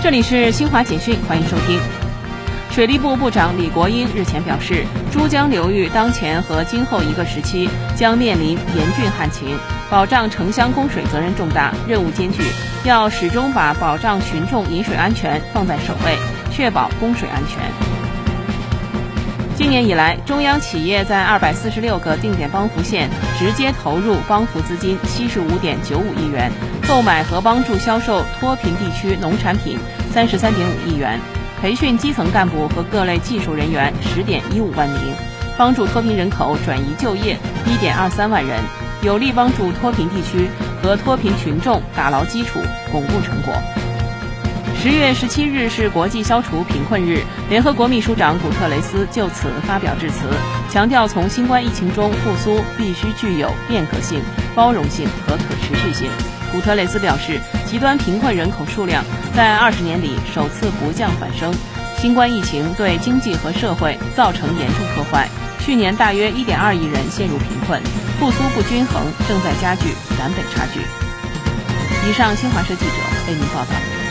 这里是新华简讯，欢迎收听。水利部部长李国英日前表示，珠江流域当前和今后一个时期将面临严峻旱情，保障城乡供水责任重大，任务艰巨，要始终把保障群众饮水安全放在首位，确保供水安全。今年以来，中央企业在二百四十六个定点帮扶县直接投入帮扶资金七十五点九五亿元，购买和帮助销售脱贫地区农产品三十三点五亿元。培训基层干部和各类技术人员十点一五万名，帮助脱贫人口转移就业一点二三万人，有力帮助脱贫地区和脱贫群众打牢基础、巩固成果。十月十七日是国际消除贫困日，联合国秘书长古特雷斯就此发表致辞，强调从新冠疫情中复苏必须具有变革性、包容性和可持续性。古特雷斯表示，极端贫困人口数量在二十年里首次不降反升。新冠疫情对经济和社会造成严重破坏，去年大约一点二亿人陷入贫困，复苏不均衡正在加剧南北差距。以上，新华社记者为您报道。